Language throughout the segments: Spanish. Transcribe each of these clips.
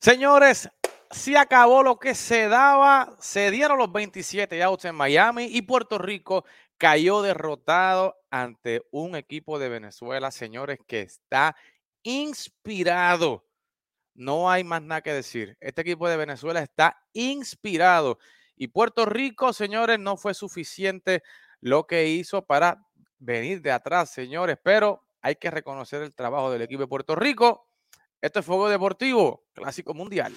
Señores, se acabó lo que se daba, se dieron los 27 outs en Miami y Puerto Rico cayó derrotado ante un equipo de Venezuela, señores, que está inspirado. No hay más nada que decir. Este equipo de Venezuela está inspirado. Y Puerto Rico, señores, no fue suficiente lo que hizo para venir de atrás, señores. Pero hay que reconocer el trabajo del equipo de Puerto Rico. Esto es Fuego Deportivo, Clásico Mundial.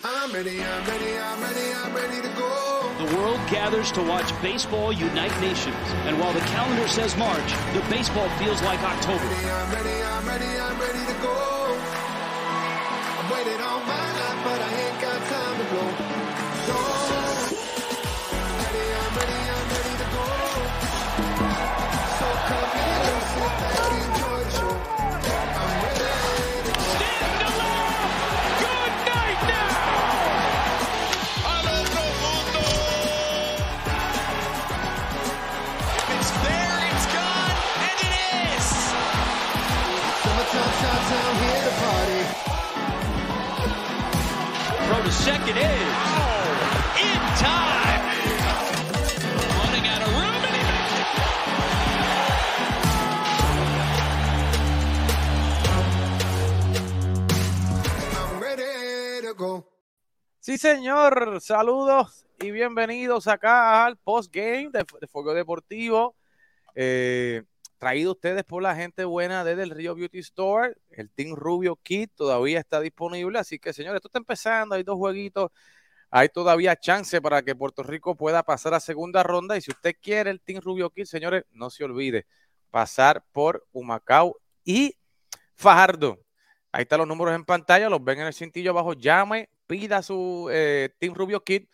The world gathers to watch baseball unite nations. And while the calendar says March, the baseball feels like October. Second is oh, in time. Running out of room and he makes it. Sí, señor. Saludos y bienvenidos acá al postgame de, de Fuego Deportivo. Eh, traído ustedes por la gente buena desde el Río Beauty Store. El Team Rubio Kit todavía está disponible. Así que, señores, esto está empezando. Hay dos jueguitos. Hay todavía chance para que Puerto Rico pueda pasar a segunda ronda. Y si usted quiere el Team Rubio Kit, señores, no se olvide pasar por Humacao y Fajardo. Ahí están los números en pantalla, los ven en el cintillo abajo. Llame, pida su eh, Team Rubio Kit,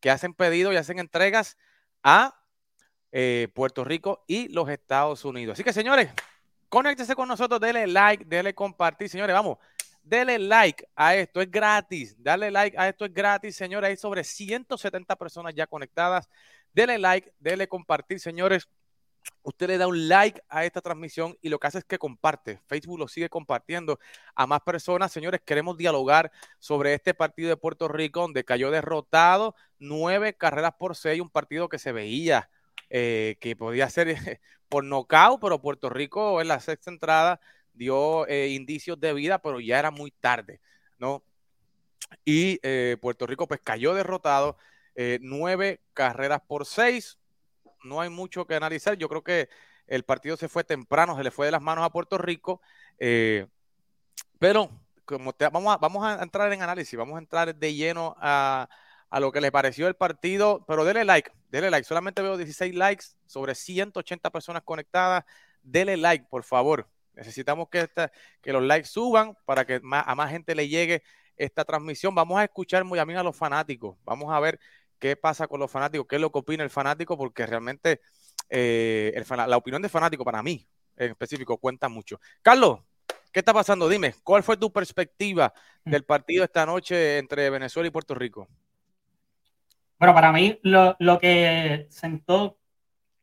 que hacen pedido y hacen entregas a eh, Puerto Rico y los Estados Unidos. Así que, señores, conéctese con nosotros, denle like, denle compartir. Señores, vamos, denle like a esto, es gratis. Darle like a esto es gratis, señores. Hay sobre 170 personas ya conectadas. Denle like, denle compartir, señores. Usted le da un like a esta transmisión y lo que hace es que comparte. Facebook lo sigue compartiendo a más personas. Señores, queremos dialogar sobre este partido de Puerto Rico donde cayó derrotado nueve carreras por seis, un partido que se veía eh, que podía ser por nocaut, pero Puerto Rico en la sexta entrada dio eh, indicios de vida, pero ya era muy tarde, ¿no? Y eh, Puerto Rico pues cayó derrotado, eh, nueve carreras por seis, no hay mucho que analizar, yo creo que el partido se fue temprano, se le fue de las manos a Puerto Rico, eh, pero como te, vamos, a, vamos a entrar en análisis, vamos a entrar de lleno a, a lo que les pareció el partido, pero dele like, dele like. Solamente veo 16 likes sobre 180 personas conectadas. Dele like, por favor. Necesitamos que, esta, que los likes suban para que más, a más gente le llegue esta transmisión. Vamos a escuchar muy a mí a los fanáticos. Vamos a ver qué pasa con los fanáticos, qué es lo que opina el fanático, porque realmente eh, el, la opinión del fanático para mí en específico cuenta mucho. Carlos, ¿qué está pasando? Dime, ¿cuál fue tu perspectiva del partido esta noche entre Venezuela y Puerto Rico? Bueno, para mí lo, lo que sentó,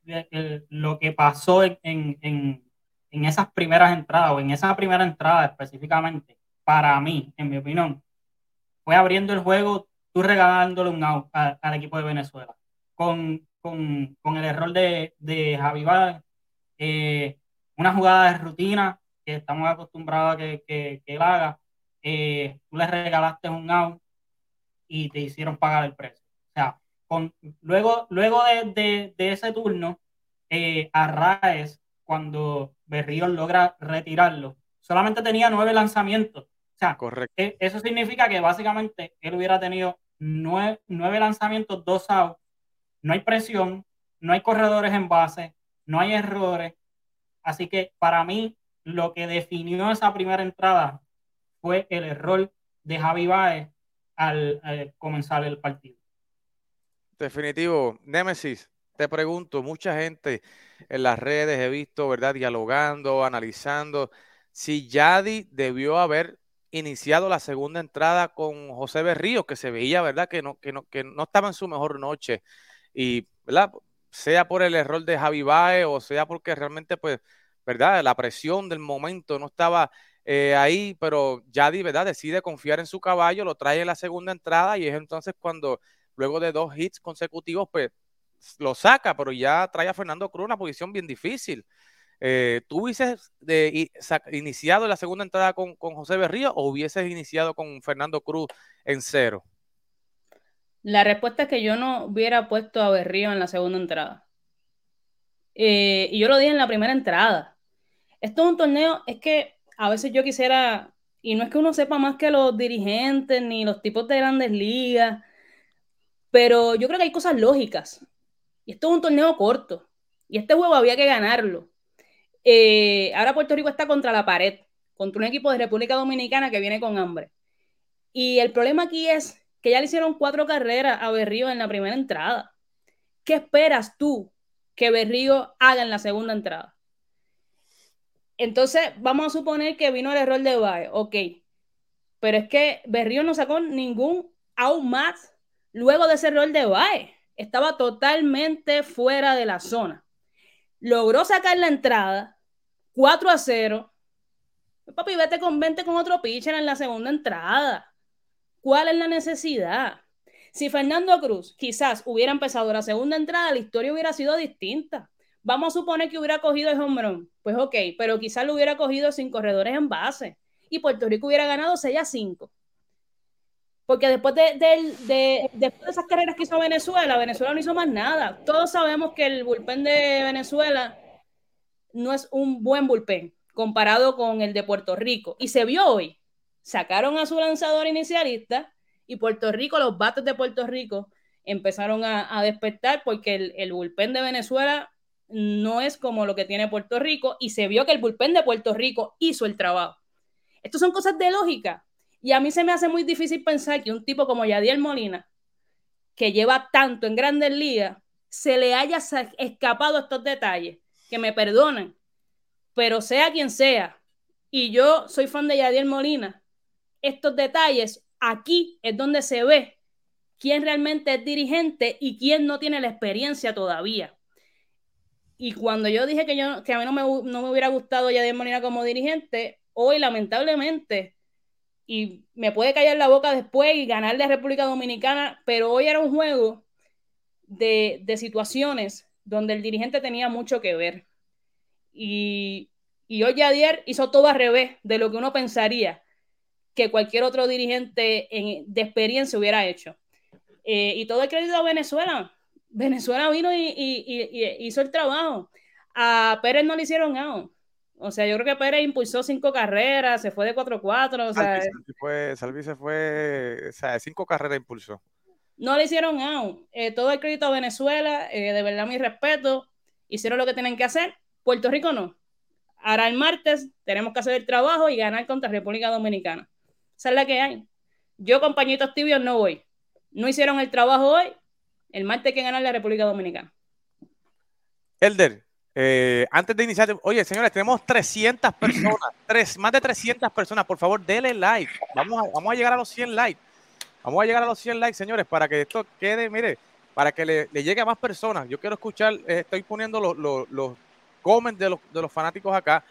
el, lo que pasó en, en, en, esas primeras entradas, o en esa primera entrada específicamente, para mí, en mi opinión, fue abriendo el juego, tú regalándole un out al equipo de Venezuela, con, con, con el error de, de Javi Báez, eh, una jugada de rutina que estamos acostumbrados a que, que, que él haga, eh, tú le regalaste un out y te hicieron pagar el precio. O sea, con, luego, luego de, de, de ese turno, eh, Arraez, cuando Berríos logra retirarlo, solamente tenía nueve lanzamientos. O sea, Correcto. eh, eso significa que básicamente él hubiera tenido nueve, nueve lanzamientos, dos outs, no hay presión, no hay corredores en base, no hay errores. Así que para mí, lo que definió esa primera entrada fue el error de Javi Baez al, al comenzar el partido. Definitivo. Némesis, te pregunto, mucha gente en las redes he visto, ¿verdad? Dialogando, analizando, si Yadi debió haber iniciado la segunda entrada con José Berrío, que se veía, ¿verdad? Que no, que no, que no estaba en su mejor noche. Y, ¿verdad? Sea por el error de Javi Baez o sea porque realmente, pues, ¿verdad? La presión del momento no estaba eh, ahí, pero Yadi, ¿verdad? Decide confiar en su caballo, lo trae en la segunda entrada y es entonces cuando luego de dos hits consecutivos, pues lo saca, pero ya trae a Fernando Cruz una posición bien difícil. Eh, ¿Tú hubieses iniciado la segunda entrada con, con, José Berrío o hubieses iniciado con Fernando Cruz en cero? La respuesta es que yo no hubiera puesto a Berrío en la segunda entrada. Eh, y yo lo dije en la primera entrada. Esto es un torneo, es que a veces yo quisiera, y no es que uno sepa más que los dirigentes ni los tipos de grandes ligas, pero yo creo que hay cosas lógicas. Y esto es un torneo corto. Y este juego había que ganarlo. Eh, ahora Puerto Rico está contra la pared, contra un equipo de República Dominicana que viene con hambre. Y el problema aquí es que ya le hicieron cuatro carreras a Berrío en la primera entrada. ¿Qué esperas tú que Berrío haga en la segunda entrada? Entonces, vamos a suponer que vino el error de Bae, ok. Pero es que Berrío no sacó ningún out más luego de ese error de Bae. Estaba totalmente fuera de la zona logró sacar la entrada 4 a 0. Papi, vete con, vente con otro pitcher en la segunda entrada. ¿Cuál es la necesidad? Si Fernando Cruz quizás hubiera empezado la segunda entrada, la historia hubiera sido distinta. Vamos a suponer que hubiera cogido el home. Pues ok, pero quizás lo hubiera cogido sin corredores en base. Y Puerto Rico hubiera ganado 6 a 5. Porque después de, de, después de esas carreras que hizo Venezuela, Venezuela no hizo más nada. Todos sabemos que el bullpen de Venezuela no es un buen bullpen comparado con el de Puerto Rico. Y se vio hoy. Sacaron a su lanzador inicialista y Puerto Rico, los bates de Puerto Rico empezaron a, despertar porque el, el bullpen de Venezuela no es como lo que tiene Puerto Rico y se vio que el bullpen de Puerto Rico hizo el trabajo. Estas son cosas de lógica y a mí se me hace muy difícil pensar que un tipo como Yadiel Molina, que lleva tanto en grandes ligas, se le haya escapado estos detalles. Que me perdonen, pero sea quien sea, y yo soy fan de Yadiel Molina, estos detalles aquí es donde se ve quién realmente es dirigente y quién no tiene la experiencia todavía. Y cuando yo dije que, yo, que a mí no me, no me hubiera gustado Yadiel Molina como dirigente, hoy lamentablemente y me puede callar la boca después y ganar de República Dominicana, pero hoy era un juego de, situaciones donde el dirigente tenía mucho que ver. Y, y hoy Yadier hizo todo al revés de lo que uno pensaría que cualquier otro dirigente de experiencia hubiera hecho. Eh, y todo el crédito a Venezuela. Venezuela vino y, hizo el trabajo. A Pérez no le hicieron nada. O sea, yo creo que Pérez impulsó cinco carreras, se fue de 4-4. O sea, Salvi, se fue, o sea, cinco carreras impulsó. No le hicieron aún. Eh, todo el crédito a Venezuela, eh, de verdad mi respeto. Hicieron lo que tienen que hacer. Puerto Rico no. Ahora el martes tenemos que hacer el trabajo y ganar contra República Dominicana. Esa es la que hay. Yo, compañitos tibios, no voy. No hicieron el trabajo hoy. El martes hay que ganar la República Dominicana. Elder, eh, antes de iniciar, oye, señores, tenemos 300 personas, tres, más de 300 personas. Por favor, denle like. Vamos a, vamos a llegar a los 100 likes. Vamos a llegar a los 100 likes, señores, para que esto quede, mire, para que le, llegue a más personas. Yo quiero escuchar, eh, estoy poniendo los, los, los comments de los, de los fanáticos acá,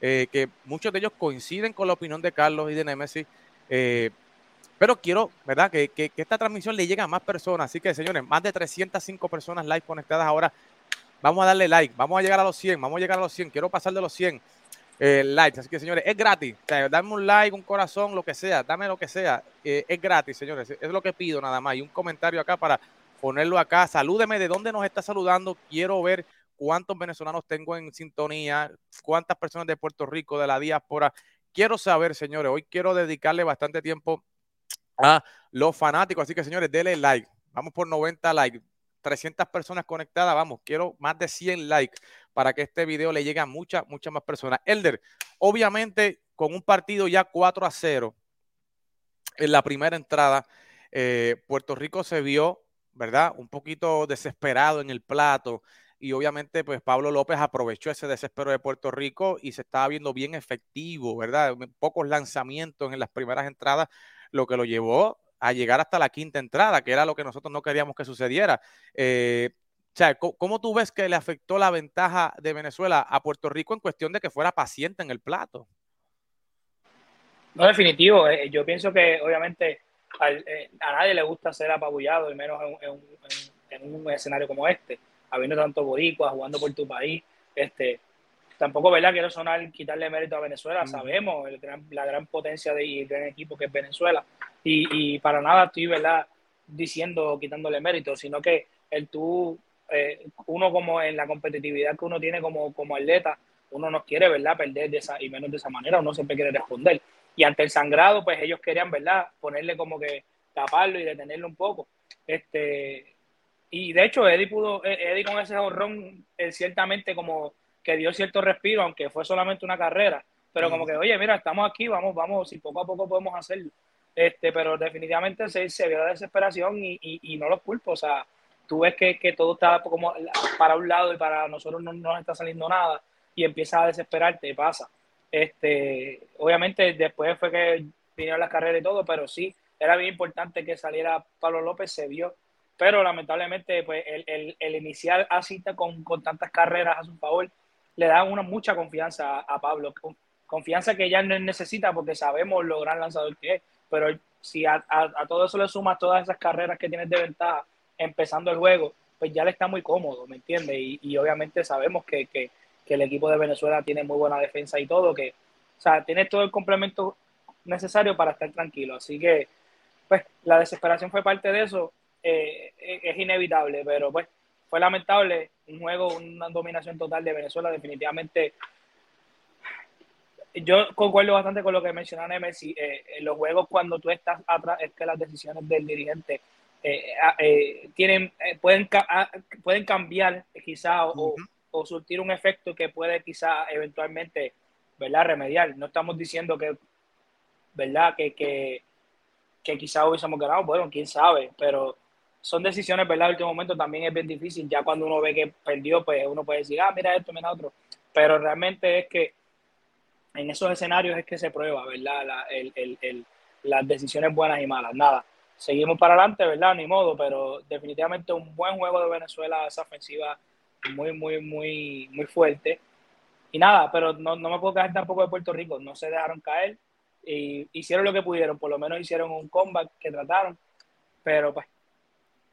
eh, que muchos de ellos coinciden con la opinión de Carlos y de Nemesis. pero quiero, ¿verdad? Que, que, que, esta transmisión le llegue a más personas. Así que, señores, más de 305 personas live conectadas ahora Vamos a darle like, vamos a llegar a los 100, vamos a llegar a los 100. Quiero pasar de los 100 eh, likes. Así que, señores, es gratis. O dame un like, un corazón, lo que sea, dame lo que sea. Eh, es gratis, señores. Es lo que pido nada más. Y un comentario acá para ponerlo acá. Salúdeme de dónde nos está saludando. Quiero ver cuántos venezolanos tengo en sintonía, cuántas personas de Puerto Rico, de la diáspora. Quiero saber, señores, hoy quiero dedicarle bastante tiempo a los fanáticos. Así que, señores, denle like. Vamos por 90 likes. 300 personas conectadas, vamos, quiero más de 100 likes para que este video le llegue a muchas, muchas más personas. Elder, obviamente con un partido ya 4 a 0 en la primera entrada, eh, Puerto Rico se vio, ¿verdad? Un poquito desesperado en el plato y obviamente pues Pablo López aprovechó ese desespero de Puerto Rico y se estaba viendo bien efectivo, ¿verdad? Pocos lanzamientos en las primeras entradas, lo que lo llevó a llegar hasta la quinta entrada, que era lo que nosotros no queríamos que sucediera. Eh, o sea, ¿cómo tú ves que le afectó la ventaja de Venezuela a Puerto Rico en cuestión de que fuera paciente en el plato? No, definitivo. Eh, yo pienso que obviamente eh, a nadie le gusta ser apabullado, y menos en, un escenario como este, habiendo tanto boricuas jugando por tu país. Este, tampoco, ¿verdad? Quiero sonar, quitarle mérito a Venezuela. Sabemos la gran potencia de, y el gran equipo que es Venezuela. Y, para nada estoy, ¿verdad? Diciendo, quitándole mérito, sino que el tú, eh, uno como en la competitividad que uno tiene como, como atleta, uno no quiere, ¿verdad? Perder de esa, y menos de esa manera, uno siempre quiere responder. Y ante el sangrado, pues ellos querían, ¿verdad? Ponerle como que taparlo y detenerlo un poco. Este, y de hecho, Eddie pudo, Eddie con ese horrón, él ciertamente como que dio cierto respiro, aunque fue solamente una carrera. Pero como que, oye, mira, estamos aquí, vamos, vamos, si poco a poco podemos hacerlo. Este, pero definitivamente se, se vio la desesperación y, y, no los culpo. O sea, tú ves que, que, todo está como para un lado y para nosotros no nos está saliendo nada y empiezas a desesperarte y pasa. Este, obviamente después fue que vinieron las carreras y todo, pero sí, era bien importante que saliera Pablo López, se vio. Pero lamentablemente, pues el, el, el iniciar así con, con tantas carreras a su favor, le da una mucha confianza a, Pablo. Confianza que ya no necesita porque sabemos lo gran lanzador que es. Pero si a, todo eso le sumas todas esas carreras que tienes de ventaja empezando el juego, pues ya le está muy cómodo, ¿me entiendes? Y, obviamente sabemos que, que, el equipo de Venezuela tiene muy buena defensa y todo, que, o sea, tiene todo el complemento necesario para estar tranquilo. Así que, pues, la desesperación fue parte de eso, eh, es inevitable, pero pues fue lamentable, un juego, una dominación total de Venezuela, definitivamente. Yo concuerdo bastante con lo que menciona Messi, eh, en los juegos cuando tú estás atrás, es que las decisiones del dirigente eh, tienen, pueden, pueden cambiar quizá o, o surtir un efecto que puede quizá eventualmente, ¿verdad? Remediar. No estamos diciendo que, ¿verdad? Que, que, que quizá hubiésemos ganado, bueno, quién sabe, pero son decisiones, ¿verdad? En último momento también es bien difícil. Ya cuando uno ve que perdió, pues uno puede decir, ah, mira esto, mira otro. Pero realmente es que en esos escenarios es que se prueba, ¿verdad? El, el, el, las decisiones buenas y malas. Nada, seguimos para adelante, ¿verdad? Ni modo, pero definitivamente un buen juego de Venezuela, esa ofensiva muy, muy, muy, muy fuerte. Y nada, pero no, no me puedo quedar tampoco de Puerto Rico, no se dejaron caer y hicieron lo que pudieron, por lo menos hicieron un comeback que trataron, pero pues,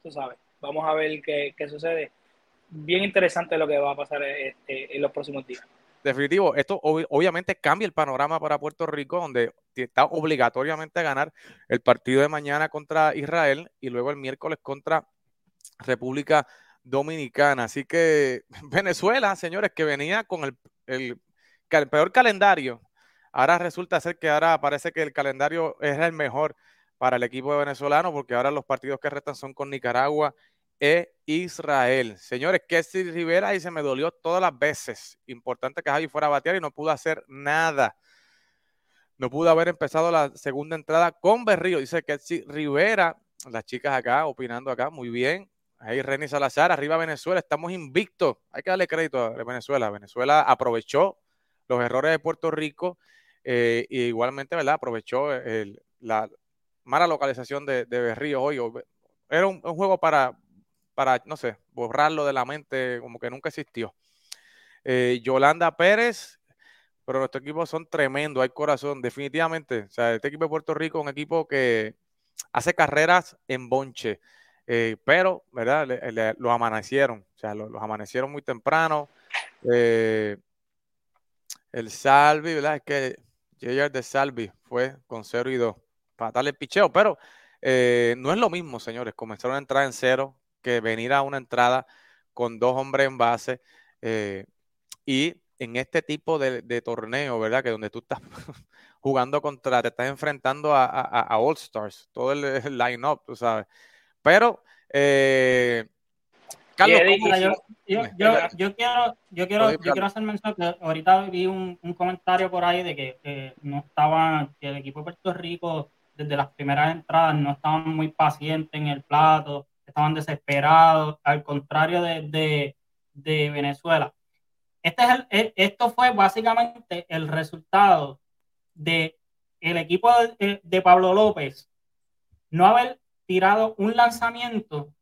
tú sabes, vamos a ver qué, qué sucede. Bien interesante lo que va a pasar este, en los próximos días. Definitivo, esto obviamente cambia el panorama para Puerto Rico, donde está obligatoriamente a ganar el partido de mañana contra Israel y luego el miércoles contra República Dominicana. Así que Venezuela, señores, que venía con el, el, peor calendario, ahora resulta ser que ahora parece que el calendario es el mejor para el equipo venezolano, porque ahora los partidos que restan son con Nicaragua e Israel. Señores, que si Rivera y se me dolió todas las veces. Importante que Javi fuera a batear y no pudo hacer nada. No pudo haber empezado la segunda entrada con Berrío. Dice que si Rivera, las chicas acá opinando acá, muy bien. Ahí René Salazar, arriba Venezuela, estamos invictos. Hay que darle crédito a Venezuela. Venezuela aprovechó los errores de Puerto Rico eh, y igualmente, ¿verdad? Aprovechó la mala localización de, de Berrío hoy. Era un, juego para, para, no sé, borrarlo de la mente como que nunca existió. Eh, Yolanda Pérez, pero nuestro equipo son tremendos, hay corazón, definitivamente. O sea, este equipo de Puerto Rico es un equipo que hace carreras en bonche. Eh, pero, ¿verdad? los amanecieron, o sea, los, amanecieron muy temprano. Eh, el Salvi, ¿verdad? Es que J.R. de Salvi fue con 0 y 2 para darle el picheo, pero eh, no es lo mismo, señores, comenzar una entrada en cero que venir a una entrada con dos hombres en base y en este tipo de, torneo, ¿verdad? Que donde tú estás jugando contra, te estás enfrentando a, a All Stars, todo el, el line-up, tú sabes. Pero, eh, Carlos, yo, yo, quiero, yo, quiero, yo quiero hacer mención que ahorita vi un, un comentario por ahí de que, no estaba, que el equipo de Puerto Rico desde las primeras entradas no estaban muy pacientes en el plato, estaban desesperados, al contrario de, de, de Venezuela. Este es el, e, esto fue básicamente el resultado de el equipo de, de Pablo López no haber tirado un lanzamiento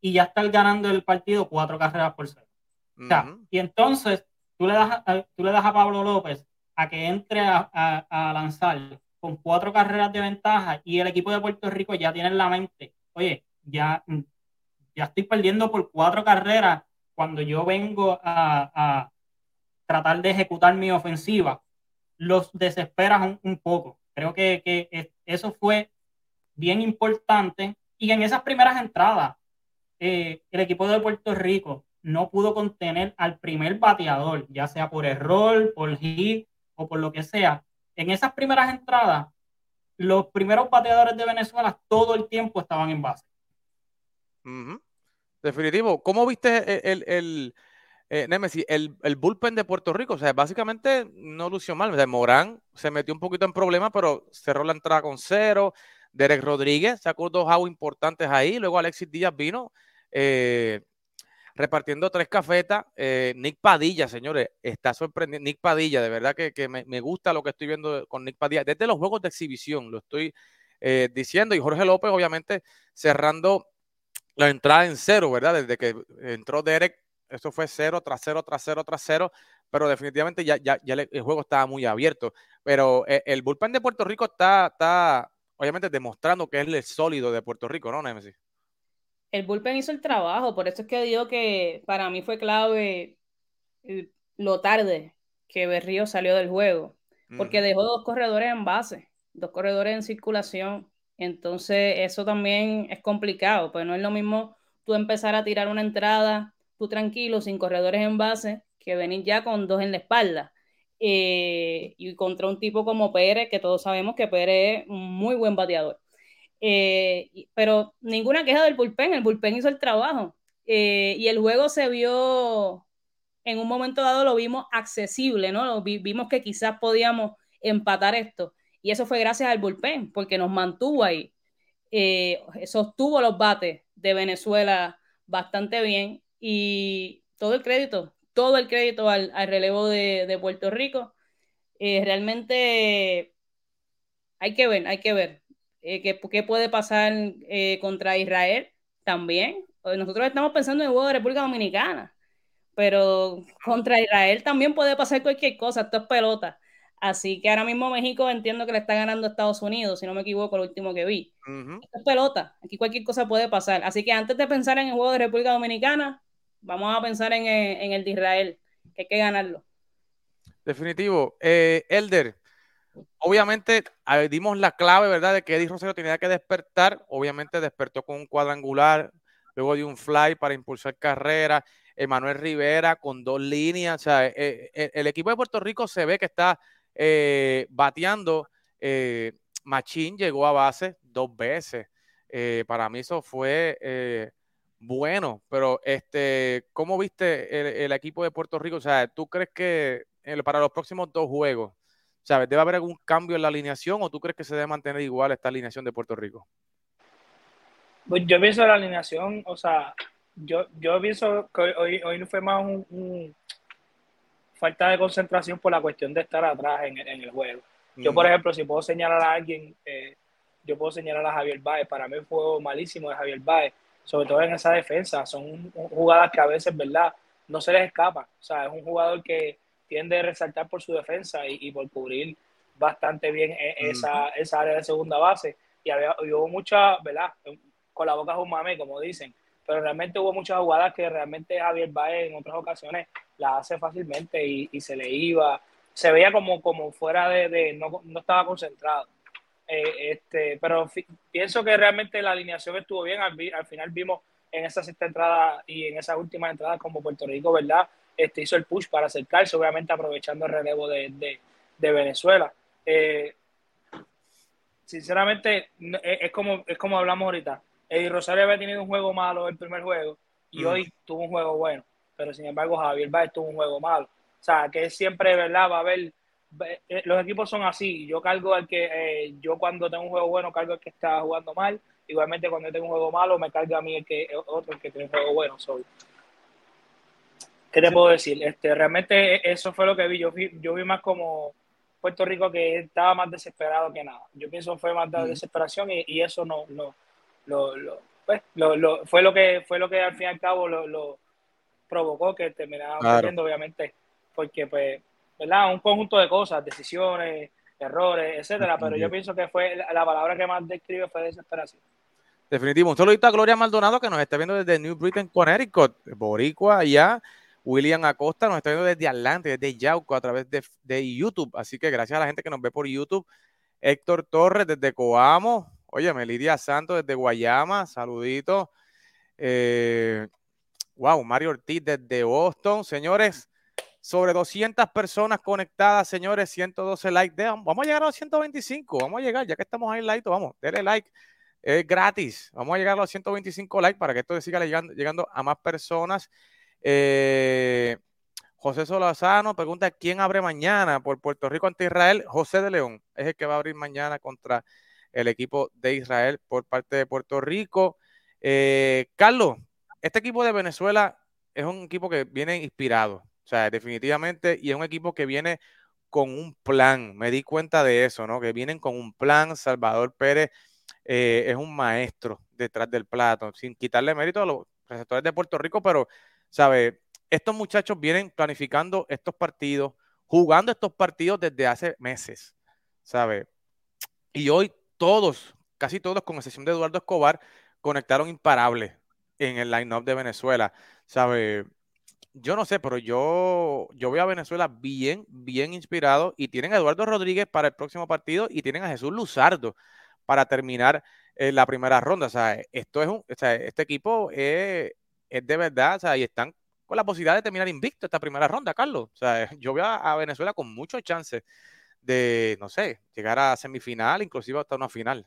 y ya está ganando el partido cuatro carreras por cero. y entonces tú le, das a, tú le das a Pablo López a que entre a, lanzar con cuatro carreras de ventaja y el equipo de Puerto Rico ya tiene en la mente, oye, ya, ya estoy perdiendo por cuatro carreras cuando yo vengo a, tratar de ejecutar mi ofensiva, los desesperas un, poco. Creo que, que, eso fue bien importante y en esas primeras entradas eh, el equipo de Puerto Rico no pudo contener al primer bateador, ya sea por error, por hit o por lo que sea. En esas primeras entradas, los primeros bateadores de Venezuela todo el tiempo estaban en base. Definitivo. ¿Cómo viste el, el, eh, Nemesis, el, el, bullpen de Puerto Rico? O sea, básicamente no lució mal. Morán se metió un poquito en problemas, pero cerró la entrada con cero. Derek Rodríguez sacó dos outs importantes ahí. Luego Alexis Díaz vino. Eh, repartiendo tres cafetas. Eh, Nick Padilla, señores, está sorprendiendo. Nick Padilla, de verdad que, me, gusta lo que estoy viendo con Nick Padilla. Desde los juegos de exhibición, lo estoy eh, diciendo. Y Jorge López, obviamente, cerrando la entrada en cero, ¿verdad? Desde que entró Derek, eso fue cero tras cero, tras cero, tras cero. Pero definitivamente ya, ya, ya el juego estaba muy abierto. Pero eh, el bullpen de Puerto Rico está, está, obviamente, demostrando que es el sólido de Puerto Rico, ¿no, Nemesis? El bullpen hizo el trabajo, por eso es que digo que para mí fue clave eh, lo tarde que Berrío salió del juego, porque dejó dos corredores en base, dos corredores en circulación, entonces eso también es complicado, pues no es lo mismo tú empezar a tirar una entrada, tú tranquilo, sin corredores en base, que venir ya con dos en la espalda. Eh, y contra un tipo como Pérez, que todos sabemos que Pérez es un muy buen bateador. Eh, pero ninguna queja del bullpen, el bullpen hizo el trabajo. Eh, y el juego se vio, en un momento dado lo vimos accesible, ¿no? vimos que quizás podíamos empatar esto. Y eso fue gracias al bullpen, porque nos mantuvo ahí. Eh, sostuvo los bates de Venezuela bastante bien y todo el crédito, todo el crédito al, relevo de, Puerto Rico. realmente hay que ver, hay que ver. Eh, ¿qué, puede pasar eh, contra Israel también. Nosotros estamos pensando en el juego de República Dominicana, pero contra Israel también puede pasar cualquier cosa, esto es pelota. Así que ahora mismo México entiendo que le está ganando a Estados Unidos, si no me equivoco, lo último que vi. Esto es pelota, aquí cualquier cosa puede pasar. Así que antes de pensar en el juego de República Dominicana, vamos a pensar en, eh, el de Israel, que hay que ganarlo. Definitivo. Elder, Obviamente dimos la clave, ¿verdad? De que Eddie Rosario tenía que despertar. Obviamente despertó con un cuadrangular, luego de un fly para impulsar carrera. Emanuel Rivera con dos líneas. O sea, eh, eh, el equipo de Puerto Rico se ve que está eh, bateando. Machín llegó a base dos veces. para mí eso fue bueno, pero este, ¿cómo viste el, equipo de Puerto Rico? O sea, ¿tú crees que para los próximos dos juegos ¿Sabes? ¿Debe haber algún cambio en la alineación o tú crees que se debe mantener igual esta alineación de Puerto Rico? Pues yo pienso la alineación, o sea, yo, yo pienso que hoy, hoy fue más un, falta de concentración por la cuestión de estar atrás en, el juego. Yo, por ejemplo, si puedo señalar a alguien, eh, yo puedo señalar a Javier Baez. Para mí fue malísimo de Javier Baez, sobre todo en esa defensa. Son jugadas que a veces, ¿verdad? No se les escapa. O sea, es un jugador que tiende a resaltar por su defensa y, por cubrir bastante bien e, esa, esa, área de segunda base. Y, había, hubo muchas, ¿verdad? Con la boca es un mame, como dicen. Pero realmente hubo muchas jugadas que realmente Javier Baez en otras ocasiones la hace fácilmente y, se le iba. Se veía como, como fuera de, no, no, estaba concentrado. Eh, este, pero pienso que realmente la alineación estuvo bien. Al, al final vimos en esa sexta entrada y en esas últimas entradas como Puerto Rico, ¿verdad? Este, hizo el push para acercarse, obviamente aprovechando el relevo de, Venezuela. Eh, sinceramente, es como, es como hablamos ahorita. Eddie Rosario había tenido un juego malo el primer juego y mm. hoy tuvo un juego bueno, pero sin embargo Javier Baez tuvo un juego malo. O sea, que siempre, ¿verdad? Va a haber, eh, los equipos son así. Yo cargo al que, eh, yo cuando tengo un juego bueno, cargo al que está jugando mal. Igualmente cuando tengo un juego malo, me carga a mí el que, otro el que tiene un juego bueno. Soy. ¿Qué te puedo decir? Este, realmente eso fue lo que vi. Yo vi, yo vi más como Puerto Rico que estaba más desesperado que nada. Yo pienso que fue más de mm. desesperación y, eso no, no lo, lo, pues, lo, fue lo que fue lo que al fin y al cabo lo, provocó que terminara claro. obviamente, porque pues, ¿verdad? Un conjunto de cosas, decisiones, errores, etcétera, pero yo pienso que fue la palabra que más describe fue desesperación. Definitivo. Un saludito a Gloria Maldonado que nos está viendo desde New Britain, Connecticut, Boricua, allá. William Acosta nos está viendo desde Atlanta, desde Yauco, a través de, de, YouTube. Así que gracias a la gente que nos ve por YouTube. Héctor Torres desde Coamo. Oye, Melidia Santos desde Guayama. Saluditos. Eh, wow, Mario Ortiz desde Boston. Señores, sobre 200 personas conectadas, señores. 112 likes. Vamos a llegar a los 125. Vamos a llegar, ya que estamos ahí like, vamos, denle like. Es gratis. Vamos a llegar a los 125 likes para que esto siga llegando a más personas. Eh, José Solazano pregunta quién abre mañana por Puerto Rico ante Israel. José de León es el que va a abrir mañana contra el equipo de Israel por parte de Puerto Rico. Eh, Carlos, este equipo de Venezuela es un equipo que viene inspirado, o sea, definitivamente, y es un equipo que viene con un plan. Me di cuenta de eso, ¿no? Que vienen con un plan. Salvador Pérez eh, es un maestro detrás del plato, sin quitarle mérito a los receptores de Puerto Rico, pero ¿sabe? Estos muchachos vienen planificando estos partidos, jugando estos partidos desde hace meses, ¿sabe? Y hoy todos, casi todos, con excepción de Eduardo Escobar, conectaron imparables en el line-up de Venezuela, ¿sabe? Yo no sé, pero yo, yo veo a Venezuela bien, bien inspirado y tienen a Eduardo Rodríguez para el próximo partido y tienen a Jesús Luzardo para terminar eh, la primera ronda. O sea, esto es un, este equipo es, es de verdad, o sea, y están con la posibilidad de terminar invicto esta primera ronda, Carlos. O sea, yo veo a, Venezuela con muchos chances de, no sé, llegar a semifinal, inclusive hasta una final.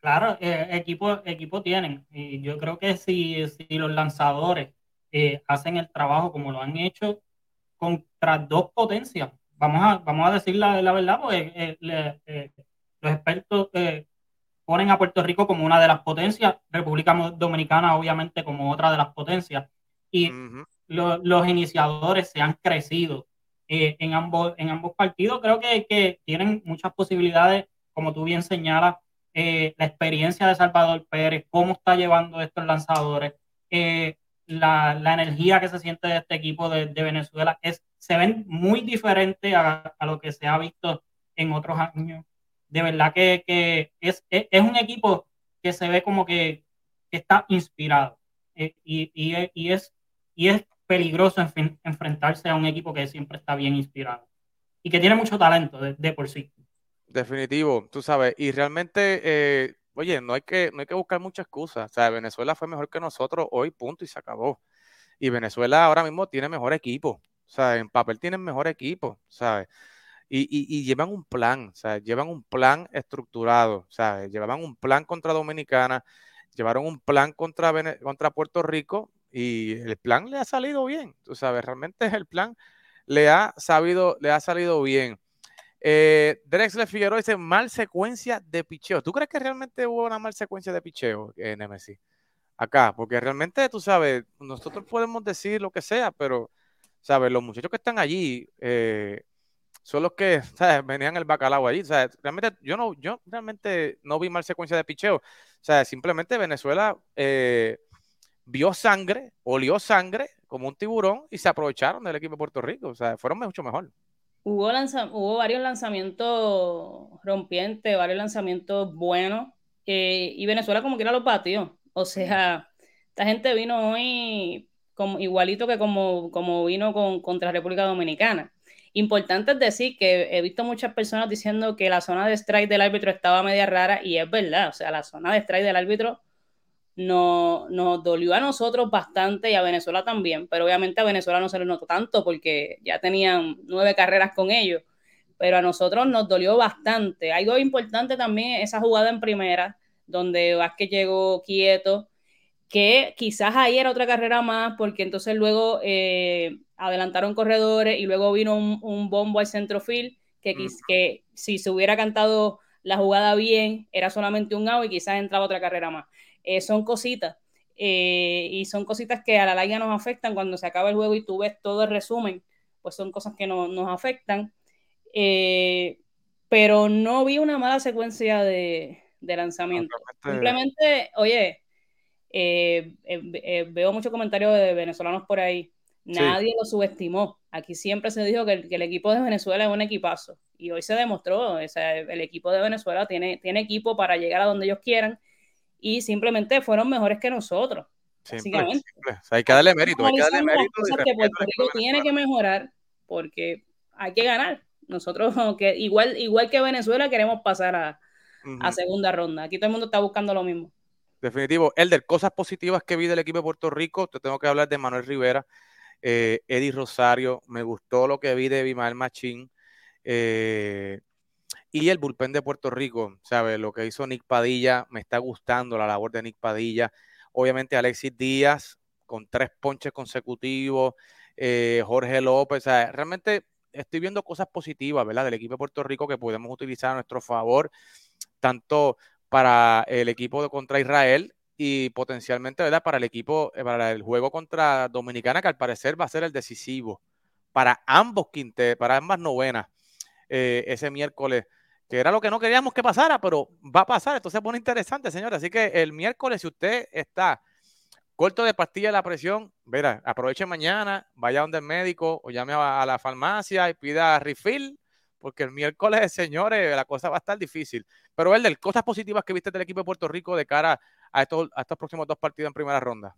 Claro, eh, equipo, equipo tienen. Y yo creo que si, si los lanzadores eh, hacen el trabajo como lo han hecho contra dos potencias, vamos a, vamos a decir la, la verdad, porque eh, los expertos ponen a Puerto Rico como una de las potencias, República Dominicana obviamente como otra de las potencias, y los iniciadores se han crecido eh, en, ambos, en ambos partidos. Creo que, que, tienen muchas posibilidades, como tú bien señalas, eh, la experiencia de Salvador Pérez, cómo está llevando estos lanzadores, eh, la, la, energía que se siente de este equipo de, de Venezuela, es, se ven muy diferentes a, a lo que se ha visto en otros años de verdad que, es, un equipo que se ve como que, está inspirado eh, y, es, peligroso enfrentarse a un equipo que siempre está bien inspirado y que tiene mucho talento de, por sí. Definitivo, tú sabes, y realmente, eh, oye, no hay, que, no hay que buscar muchas excusas, Venezuela fue mejor que nosotros hoy, punto, y se acabó. Y Venezuela ahora mismo tiene mejor equipo, o sea, en papel tienen mejor equipo, ¿sabes? Y, llevan un plan, o sea, llevan un plan estructurado, sea, Llevaban un plan contra Dominicana, llevaron un plan contra, contra Puerto Rico y el plan le ha salido bien, tú sabes, realmente el plan le ha, sabido, le ha salido bien. Eh, Drexler Figueroa dice mal secuencia de picheo. ¿Tú crees que realmente hubo una mal secuencia de picheo en MSI? Acá, porque realmente, tú sabes, nosotros podemos decir lo que sea, pero, ¿sabes? Los muchachos que están allí, eh, son los que ¿sabes? venían el bacalao allí. Realmente, yo no, yo realmente no vi mal secuencia de picheo. O sea, simplemente Venezuela eh, vio sangre, olió sangre como un tiburón y se aprovecharon del equipo de Puerto Rico. O sea, fueron mucho mejor. Hubo, hubo varios lanzamientos rompientes, varios lanzamientos buenos. Eh, y Venezuela como quiera los batió. O sea, esta gente vino hoy como, igualito que como, como vino con, contra República Dominicana. Importante es decir que he visto muchas personas diciendo que la zona de strike del árbitro estaba media rara y es verdad, o sea, la zona de strike del árbitro no, nos dolió a nosotros bastante y a Venezuela también, pero obviamente a Venezuela no se le notó tanto porque ya tenían nueve carreras con ellos, pero a nosotros nos dolió bastante. Algo importante también esa jugada en primera, donde Vázquez llegó quieto, que quizás ahí era otra carrera más, porque entonces luego eh, adelantaron corredores y luego vino un, bombo al centrofield que, mm. que si se hubiera cantado la jugada bien, era solamente un out y quizás entraba otra carrera más. Eh, son cositas. Eh, y son cositas que a la larga nos afectan cuando se acaba el juego y tú ves todo el resumen, pues son cosas que no, nos afectan. Eh, pero no vi una mala secuencia de, de lanzamiento. Simplemente, oye, veo muchos comentarios de venezolanos por ahí Nadie lo subestimó. Aquí siempre se dijo que el, equipo de Venezuela es un equipazo. Y hoy se demostró, el equipo de Venezuela tiene, tiene equipo para llegar a donde ellos quieran y simplemente fueron mejores que nosotros. hay que darle mérito. Hay que darle mérito que Puerto Rico tiene que mejorar porque hay que ganar. Nosotros, que igual, igual que Venezuela, queremos pasar a, a segunda ronda. Aquí todo el mundo está buscando lo mismo. Definitivo. Elder, cosas positivas que vi del equipo de Puerto Rico, te tengo que hablar de Manuel Rivera, eh, Eddie Rosario, me gustó lo que vi de Bimael Machín eh, y el bullpen de Puerto Rico, ¿sabes? Lo que hizo Nick Padilla, me está gustando la labor de Nick Padilla. Obviamente Alexis Díaz con tres ponches consecutivos, eh, Jorge López, realmente estoy viendo cosas positivas, ¿verdad? Del equipo de Puerto Rico que podemos utilizar a nuestro favor, tanto para el equipo de contra Israel y potencialmente, ¿verdad? Para el equipo, eh, para el juego contra Dominicana, que al parecer va a ser el decisivo para ambos quintes, para ambas novenas, eh, ese miércoles, que era lo que no queríamos que pasara, pero va a pasar. Entonces pone interesante, señores. Así que el miércoles, si usted está corto de pastilla de la presión, verá, aproveche mañana, vaya donde el médico o llame a, a la farmacia y pida refill porque el miércoles, señores, la cosa va a estar difícil. Pero, el de cosas positivas que viste del equipo de Puerto Rico de cara a estos, a estos próximos dos partidos en primera ronda.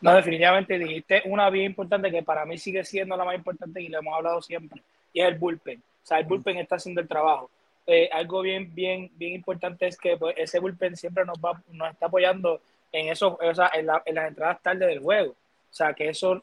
No, definitivamente dijiste una bien importante que para mí sigue siendo la más importante y lo hemos hablado siempre, y es el bullpen. O sea, el bullpen está haciendo el trabajo. Eh, algo bien, bien, bien importante es que pues, ese bullpen siempre nos va, nos está apoyando en eso, o sea, en, las entradas tarde del juego. O sea, que eso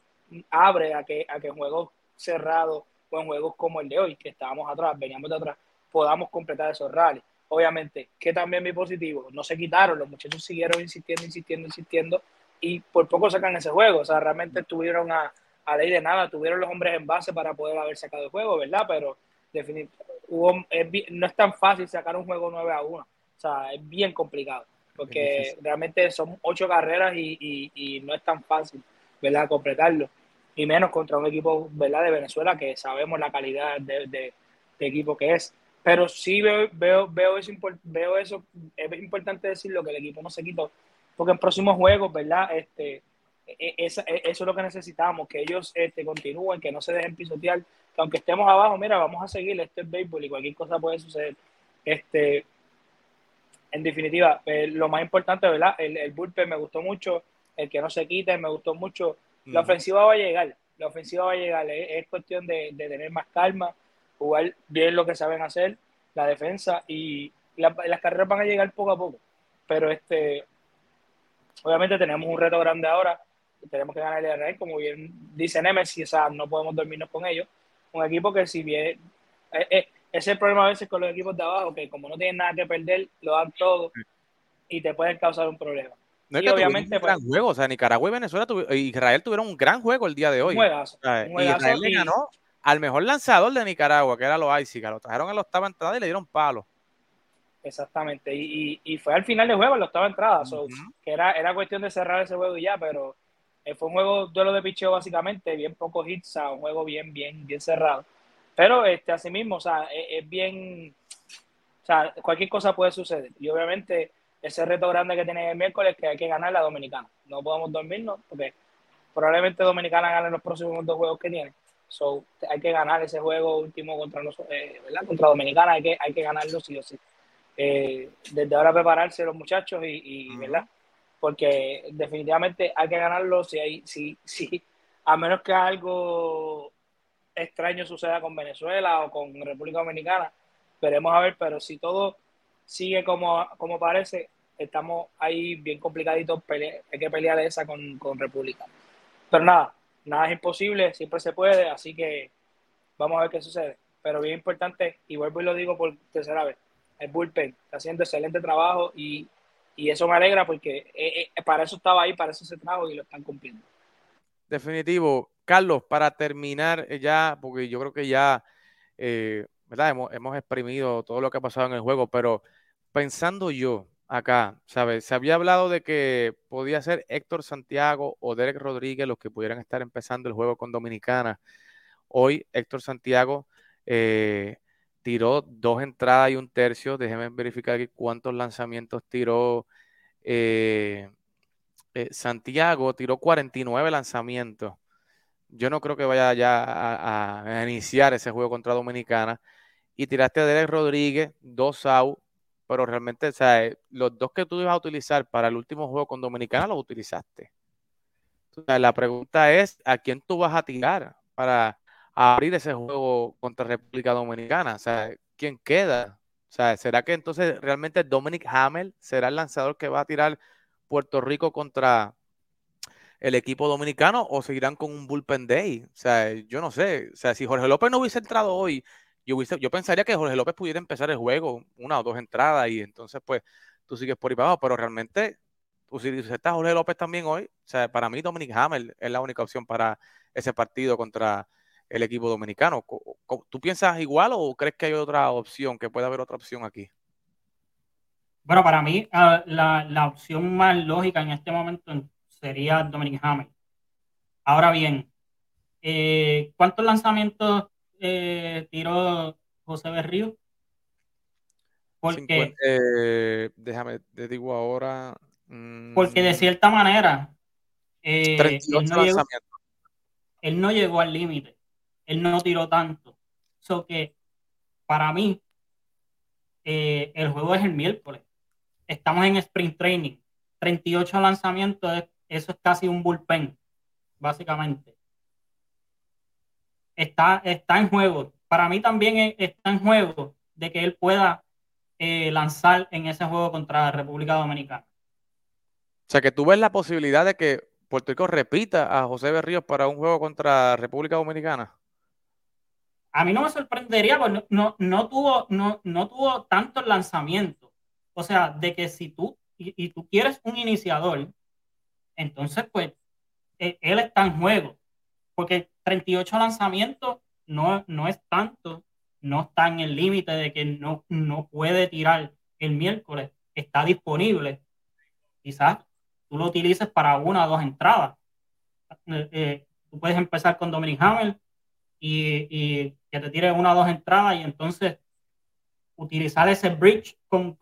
abre a que, a que juegos cerrados en juegos como el de hoy, que estábamos atrás, veníamos de atrás, podamos completar esos rallies. Obviamente, que también mi positivo, no se quitaron, los muchachos siguieron insistiendo, insistiendo, insistiendo, y por poco sacan ese juego. O sea, realmente estuvieron a, a ley de nada, tuvieron los hombres en base para poder haber sacado el juego, ¿verdad? Pero definitivamente no es tan fácil sacar un juego 9 a 1. O sea, es bien complicado, porque realmente son ocho carreras y, y, y, no es tan fácil, ¿verdad? Completarlo y menos contra un equipo ¿verdad? de Venezuela que sabemos la calidad de, equipo que es. Pero sí veo, veo, veo, eso, veo eso, es importante decirlo, que el equipo no se quitó, porque en próximos juegos, ¿verdad? Este, e, e, e, eso es lo que necesitamos, que ellos este, continúen, que no se dejen pisotear, que aunque estemos abajo, mira, vamos a seguir, este es béisbol y cualquier cosa puede suceder. Este, en definitiva, eh, lo más importante, ¿verdad? El, el bullpen me gustó mucho, el que no se quite me gustó mucho, la ofensiva va a llegar, la ofensiva va a llegar. Es, cuestión de, tener más calma, jugar bien lo que saben hacer, la defensa y las carreras van a llegar poco a poco. Pero este, obviamente tenemos un reto grande ahora. Tenemos que ganar el rey, como bien dice Nemesis, o sea, no podemos dormirnos con ellos. Un equipo que si bien eh, eh, ese es el problema a veces con los equipos de abajo, que como no tienen nada que perder, lo dan todo y te pueden causar un problema. No es que obviamente. Un gran pues juego, o sea, Nicaragua y Venezuela, Israel tuvieron un gran juego el día de hoy. Juegazo, Israel le ganó al mejor lanzador de Nicaragua, que era los Aisica. Lo trajeron en la octava entrada y le dieron palo. Exactamente, y, y, fue al final del juego, en la octava entrada, que era, era cuestión de cerrar ese juego y ya, pero eh, fue un juego duelo de picheo básicamente, bien pocos hits, o un juego bien, bien, bien cerrado. Pero este, así mismo, o sea, es, es bien, o sea, cualquier cosa puede suceder. Y obviamente ese reto grande que tiene el miércoles que hay que ganar la Dominicana. No podemos dormirnos porque probablemente Dominicana gane los próximos dos juegos que tiene. So, hay que ganar ese juego último contra nosotros, eh, ¿verdad? Contra Dominicana hay que, hay que ganarlo sí o sí. Eh, desde ahora prepararse los muchachos y, ¿verdad? Porque definitivamente hay que ganarlo si hay, si, si, a menos que algo extraño suceda con Venezuela o con República Dominicana, veremos a ver, pero si todo sigue como, como parece, estamos ahí bien complicaditos, hay que pelear esa con, con República. Pero nada, nada es imposible, siempre se puede, así que vamos a ver qué sucede. Pero bien importante, y vuelvo y lo digo por tercera vez, el bullpen está haciendo excelente trabajo y, y eso me alegra porque eh, eh, para eso estaba ahí, para eso se trajo y lo están cumpliendo. Definitivo. Carlos, para terminar eh, ya, porque yo creo que ya, ¿verdad? Hemos, hemos exprimido todo lo que ha pasado en el juego, pero pensando yo, acá, ¿sabes? Se había hablado de que podía ser Héctor Santiago o Derek Rodríguez los que pudieran estar empezando el juego con Dominicana. Hoy Héctor Santiago eh, tiró dos entradas y un tercio. Déjenme verificar aquí cuántos lanzamientos tiró eh, eh, Santiago. Tiró 49 lanzamientos. yo no creo que vaya ya a, iniciar ese juego contra Dominicana. Y tiraste a Derek Rodríguez, dos out, pero realmente, o sea, los dos que tú ibas a utilizar para el último juego con Dominicana los utilizaste. la pregunta es, ¿a quién tú vas a tirar para abrir ese juego contra República Dominicana? O sea, ¿quién queda? O sea, ¿será que entonces realmente Dominic Hamel será el lanzador que va a tirar Puerto Rico contra el equipo dominicano o seguirán con un bullpen day? O sea, yo no sé. O sea, si Jorge López no hubiese entrado hoy, yo, pensaría que Jorge López pudiera empezar el juego una o dos entradas y entonces pues tú sigues por ahí para abajo, pero realmente tú si está Jorge López también hoy, o sea, para mí Dominic Hamel es la única opción para ese partido contra el equipo dominicano. ¿Tú piensas igual o crees que hay otra opción, que puede haber otra opción aquí? Bueno, para mí ah, la, opción más lógica en este momento sería Dominic Hamel. Ahora bien, eh, ¿cuántos lanzamientos eh, tiró José Berrío? Porque, eh, déjame, te digo ahora. porque de mm, cierta manera, él no, llegó, al límite. Él no tiró tanto. So que para mí, el juego es el miércoles estamos en sprint training, 38 lanzamientos, eso es casi un bullpen, básicamente. Está, está en juego. Para mí también está en juego de que él pueda eh, lanzar en ese juego contra la República Dominicana. O sea, que tú ves la posibilidad de que Puerto Rico repita a José Berríos para un juego contra República Dominicana. A mí no me sorprendería, porque no, no, tuvo, no, no tuvo tantos lanzamientos o sea, de que si tú, y, tú quieres un iniciador, entonces pues e, él está en juego, porque 38 lanzamientos no, no es tanto, no está en el límite de que no, no puede tirar el miércoles, está disponible. Quizás tú lo utilices para una o dos entradas. Eh, eh, tú puedes empezar con Dominic Hamel y, y, que te tire una o dos entradas y entonces utilizar ese bridge con,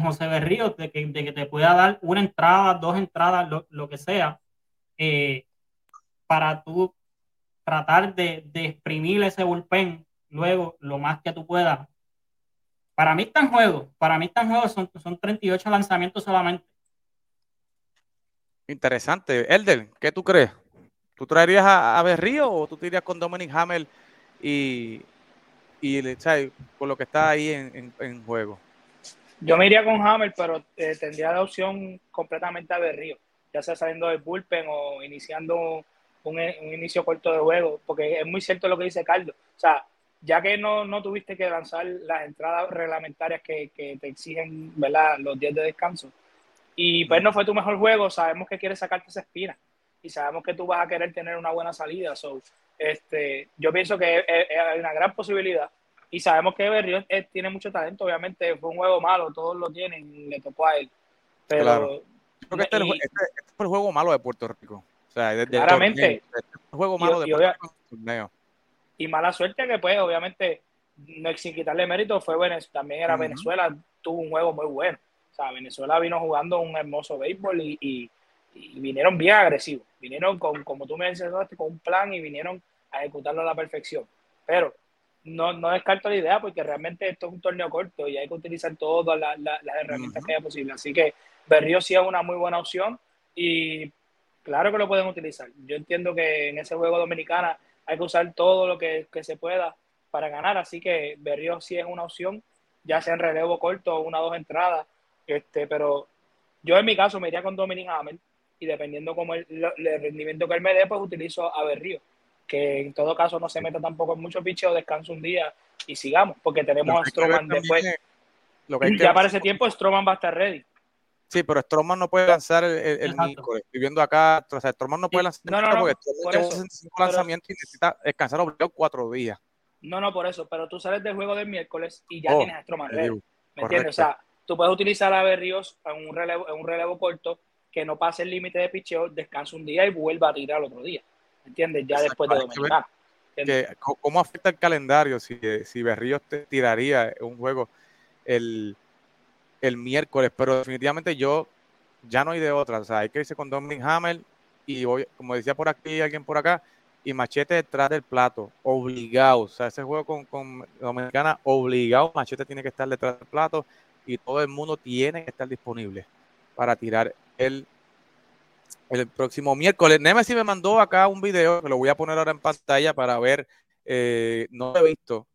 José Berrío, de que, de que, te pueda dar una entrada, dos entradas, lo, que sea, eh, para tú tratar de, exprimir ese bullpen luego lo más que tú puedas. Para mí está en juego, para mí está en juego, son, son 38 lanzamientos solamente. Interesante. Elder, ¿qué tú crees? ¿Tú traerías a, a Berrío o tú te irías con Dominic Hamel y, y con lo que está ahí en, juego. Yo me iría con Hammer, pero eh, tendría la opción completamente a Berrío, ya sea saliendo del bullpen o iniciando un, inicio corto de juego, porque es muy cierto lo que dice Carlos. O sea, ya que no, no tuviste que lanzar las entradas reglamentarias que, te exigen ¿verdad? los días de descanso, y pues no fue tu mejor juego, sabemos que quieres sacarte esa espina y sabemos que tú vas a querer tener una buena salida. So, este, yo pienso que hay una gran posibilidad y sabemos que Berrios tiene mucho talento. Obviamente fue un juego malo, todos lo tienen, le tocó a él. Pero claro. Creo este, este, este, fue el juego malo de Puerto Rico. O sea, claramente. Este juego malo de Puerto Rico torneo. Y mala suerte que, pues, obviamente, no sin quitarle mérito, fue Venezuela, también era Venezuela, tuvo un juego muy bueno. O sea, Venezuela vino jugando un hermoso béisbol y y vinieron bien agresivos. Vinieron con, como tú me mencionaste, con un plan y vinieron a ejecutarlo a la perfección. Pero no, no descarto la idea porque realmente esto es un torneo corto y hay que utilizar todas las herramientas que haya posible. Así que Berrío sí es una muy buena opción y claro que lo pueden utilizar. Yo entiendo que en ese juego dominicana hay que usar todo lo que, se pueda para ganar, así que Berrío sí es una opción, ya sea en relevo corto o una o dos entradas, este, pero yo en mi caso me iría con Dominic Hamel, y dependiendo como el, rendimiento que él me dé, pues utilizo a Berrío, que en todo caso no se meta tampoco en mucho picheo, descanso un día y sigamos, porque tenemos a Stroman después. ya para ese tiempo Stroman va a estar ready. Sí, pero Stroman no puede lanzar el, el, miércoles. viendo acá, o sea, Stroman no puede lanzar no, no, no, porque tiene 65 lanzamientos y necesita descansar cuatro días. No, no, por eso, pero tú sales del juego del miércoles y ya oh, tienes a Stroman. ¿Me entiendes? O sea, tú puedes utilizar a Berríos en un relevo, en un relevo corto que no pase el límite de picheo, descansa un día y vuelva a tirar el otro día. ¿Entiendes? Ya después de Dominicana. ¿Cómo afecta el calendario si, si Berríos te tiraría un juego el, miércoles? Pero definitivamente yo ya no hay de otra. O sea, hay que irse con Dominic Hamel y hoy, como decía por aquí alguien por acá, y Machete detrás del plato, obligado. O sea, ese juego con, con Dominicana, obligado, Machete tiene que estar detrás del plato y todo el mundo tiene que estar disponible para tirar el, el próximo miércoles. Nemesis me mandó acá un video que lo voy a poner ahora en pantalla para ver. Eh, no lo he visto,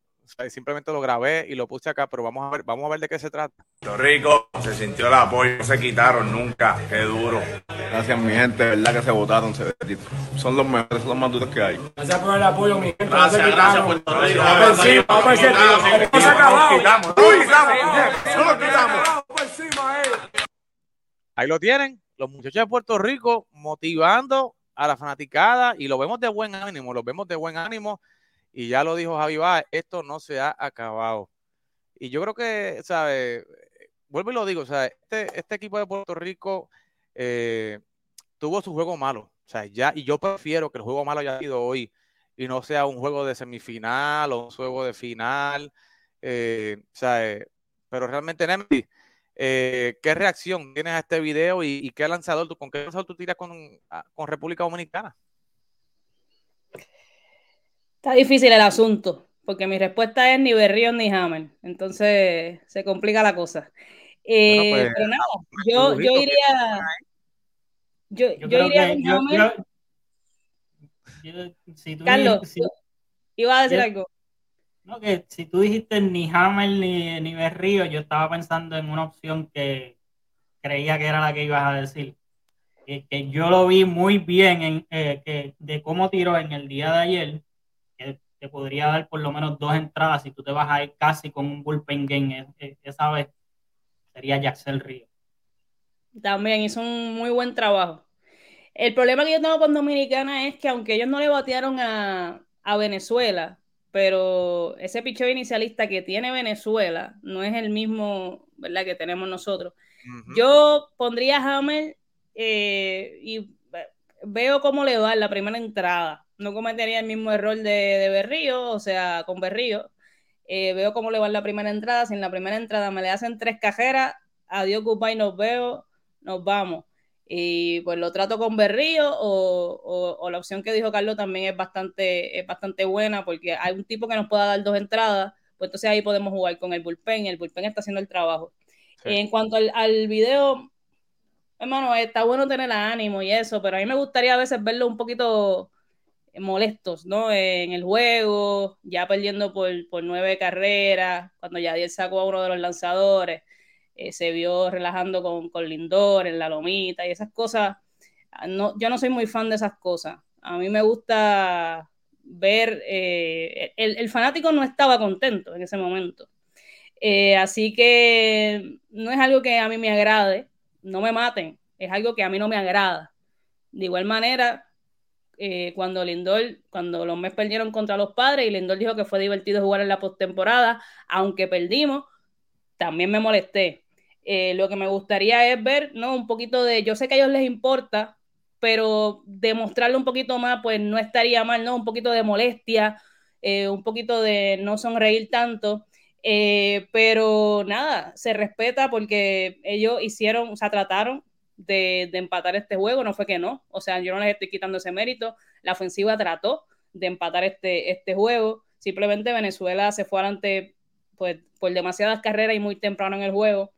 simplemente lo grabé y lo puse acá, pero vamos a ver, vamos a ver de qué se trata. Puerto Rico, se sintió el apoyo, no se quitaron nunca, qué duro. Gracias mi gente, verdad que se votaron, se son los mejores, son los más duros que hay. Gracias por el apoyo, mi gente. Gracias, no gracias Puerto Rico. Vamos encima, vamos encima. Quitamos, quitamos, quitamos. Ahí lo tienen, los muchachos de Puerto Rico motivando a la fanaticada y lo vemos de buen ánimo, lo vemos de buen ánimo y ya lo dijo Javi Báez, esto no se ha acabado. Y yo creo que, ¿sabes? Vuelvo y lo digo, sea, este, este equipo de Puerto Rico eh, tuvo su juego malo. O sea, ya, y yo prefiero que el juego malo haya sido hoy y no sea un juego de semifinal o un juego de final. Eh, eh, pero realmente, Nemesis, eh, ¿qué reacción tienes a este video y, qué lanzador, tú, con qué lanzador tú tiras con, con República Dominicana? Está difícil el asunto, porque mi respuesta es ni Berrío ni Hammer. Entonces se complica la cosa. Eh, pues, pero nada, yo, yo iría. Yo, yo, iría con Hammer. Carlos, iba a decir algo. No, que si tú dijiste ni Hammer ni, ni Berrío, yo estaba pensando en una opción que creía que era la que ibas a decir. Que, que yo lo vi muy bien en, eh, que, de cómo tiró en el día de ayer que te podría dar por lo menos dos entradas si tú te vas a ir casi con un bullpen game esa vez, sería Jaxel Río. También hizo un muy buen trabajo. El problema que yo tengo con Dominicana es que aunque ellos no le batearon a, Venezuela, pero ese picheo inicialista que tiene Venezuela no es el mismo, ¿verdad?, que tenemos nosotros. Yo pondría a Hammer eh, y veo cómo le va en la primera entrada no cometería el mismo error de, Berrío, o sea, con Berrío. Eh, veo cómo le va en la primera entrada. Si en la primera entrada me le hacen tres cajeras, adiós, goodbye, nos veo, nos vamos. Y pues lo trato con Berrío o, la opción que dijo Carlos también es bastante, es bastante buena porque hay un tipo que nos pueda dar dos entradas, pues entonces ahí podemos jugar con el bullpen. El bullpen está haciendo el trabajo. En cuanto al, al video, hermano, está bueno tener ánimo y eso, pero a mí me gustaría a veces verlo un poquito molestos, ¿no? En el juego, ya perdiendo por, nueve carreras, cuando Yadier sacó a uno de los lanzadores, eh, se vio relajando con, con, Lindor en la lomita y esas cosas. Ah, no, yo no soy muy fan de esas cosas. A mí me gusta ver, eh, el, fanático no estaba contento en ese momento. Eh, así que no es algo que a mí me agrade, no me maten, es algo que a mí no me agrada. De igual manera, eh, cuando Lindor, cuando los Mets perdieron contra los padres y Lindor dijo que fue divertido jugar en la postemporada, aunque perdimos, también me molesté. Eh, lo que me gustaría es ver, ¿no? Un poquito de, yo sé que a ellos les importa, pero demostrarlo un poquito más, pues no estaría mal, ¿no? Un poquito de molestia, eh, un poquito de no sonreír tanto. pero nada, se respeta porque ellos hicieron, o sea, trataron de, empatar este juego, no fue que no, o sea, yo no les estoy quitando ese mérito, la ofensiva trató de empatar este, este juego, simplemente Venezuela se fue adelante pues, por demasiadas carreras y muy temprano en el juego,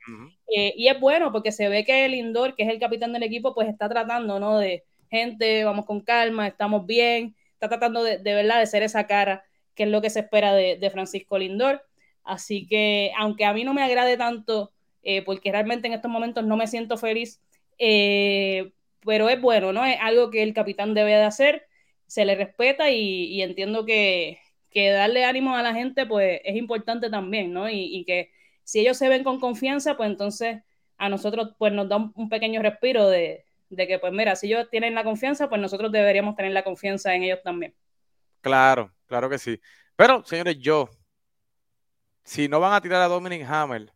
eh, y es bueno porque se ve que el Lindor, que es el capitán del equipo, pues está tratando, ¿no? De gente, vamos con calma, estamos bien, está tratando de, de verdad de ser esa cara, que es lo que se espera de, Francisco Lindor, así que aunque a mí no me agrade tanto, eh, porque realmente en estos momentos no me siento feliz eh, pero es bueno, ¿no? Es algo que el capitán debe de hacer, se le respeta y, entiendo que, darle ánimo a la gente pues es importante también, ¿no? Y, que si ellos se ven con confianza, pues entonces a nosotros pues nos da un, pequeño respiro de, que pues mira, si ellos tienen la confianza, pues nosotros deberíamos tener la confianza en ellos también. Claro, claro que sí. Pero, señores, yo, si no van a tirar a Dominic Hammer,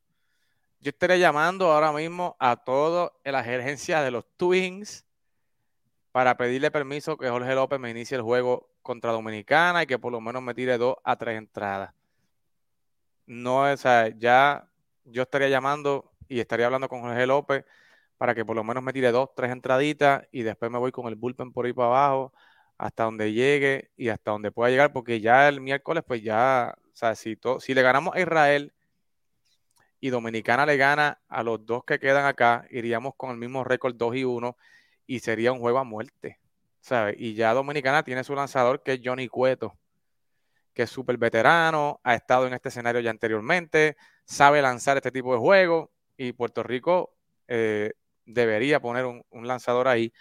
yo estaría llamando ahora mismo a todas las agencias de los Twins para pedirle permiso que Jorge López me inicie el juego contra Dominicana y que por lo menos me tire dos a tres entradas. No, o sea, ya yo estaría llamando y estaría hablando con Jorge López para que por lo menos me tire dos, tres entraditas y después me voy con el bullpen por ahí para abajo hasta donde llegue y hasta donde pueda llegar, porque ya el miércoles, pues ya, o sea, si, si le ganamos a Israel y Dominicana le gana a los dos que quedan acá, iríamos con el mismo récord 2 y 1 y sería un juego a muerte. Y ya Dominicana tiene su lanzador que es Johnny Cueto, que es súper veterano, ha estado en este escenario ya anteriormente, sabe lanzar este tipo de juegos y Puerto Rico eh, debería poner un, lanzador ahí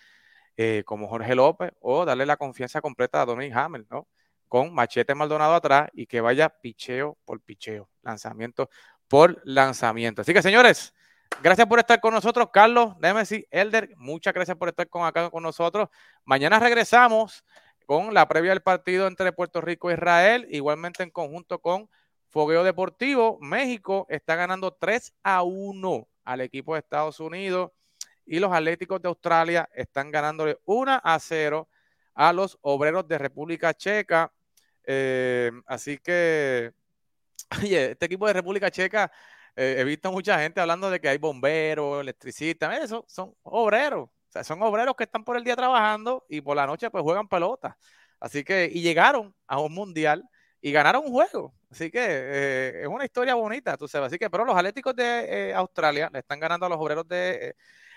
eh, como Jorge López o darle la confianza completa a Dominic Hammer, ¿no? Con Machete Maldonado atrás y que vaya picheo por picheo, lanzamiento por lanzamiento. Así que señores, gracias por estar con nosotros, Carlos, Nemesis, Elder, muchas gracias por estar con acá con nosotros. Mañana regresamos con la previa del partido entre Puerto Rico e Israel, igualmente en conjunto con Fogueo Deportivo. México está ganando 3 a 1 al equipo de Estados Unidos y los Atléticos de Australia están ganándole 1 a 0 a los Obreros de República Checa. Eh, así que, oye, este equipo de República Checa, eh, he visto mucha gente hablando de que hay bomberos, electricistas, eso son obreros. O sea, son obreros que están por el día trabajando y por la noche pues juegan pelota. Así que, y llegaron a un mundial y ganaron un juego. Así que eh, es una historia bonita, tú sabes. Así que, pero los Atléticos de eh, Australia le están ganando a los obreros de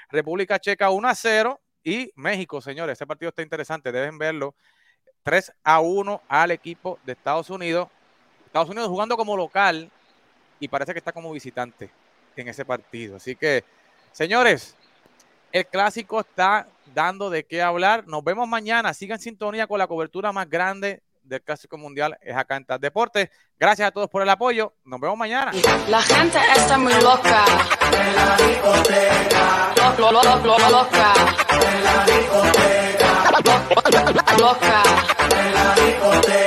República Checa 1 a 0 y México, señores, ese partido está interesante, deben verlo. 3 a 1 al equipo de Estados Unidos. Estados Unidos jugando como local y parece que está como visitante en ese partido. Así que, señores, el clásico está dando de qué hablar. Nos vemos mañana. Sigan sintonía con la cobertura más grande del Clásico Mundial. Es acá en TAS Deportes. Gracias a todos por el apoyo. Nos vemos mañana. La gente está muy loca. En la discoteca. Lo, lo, lo, lo, loca. En la discoteca. Loca. En la discoteca.